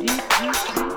E, e, e...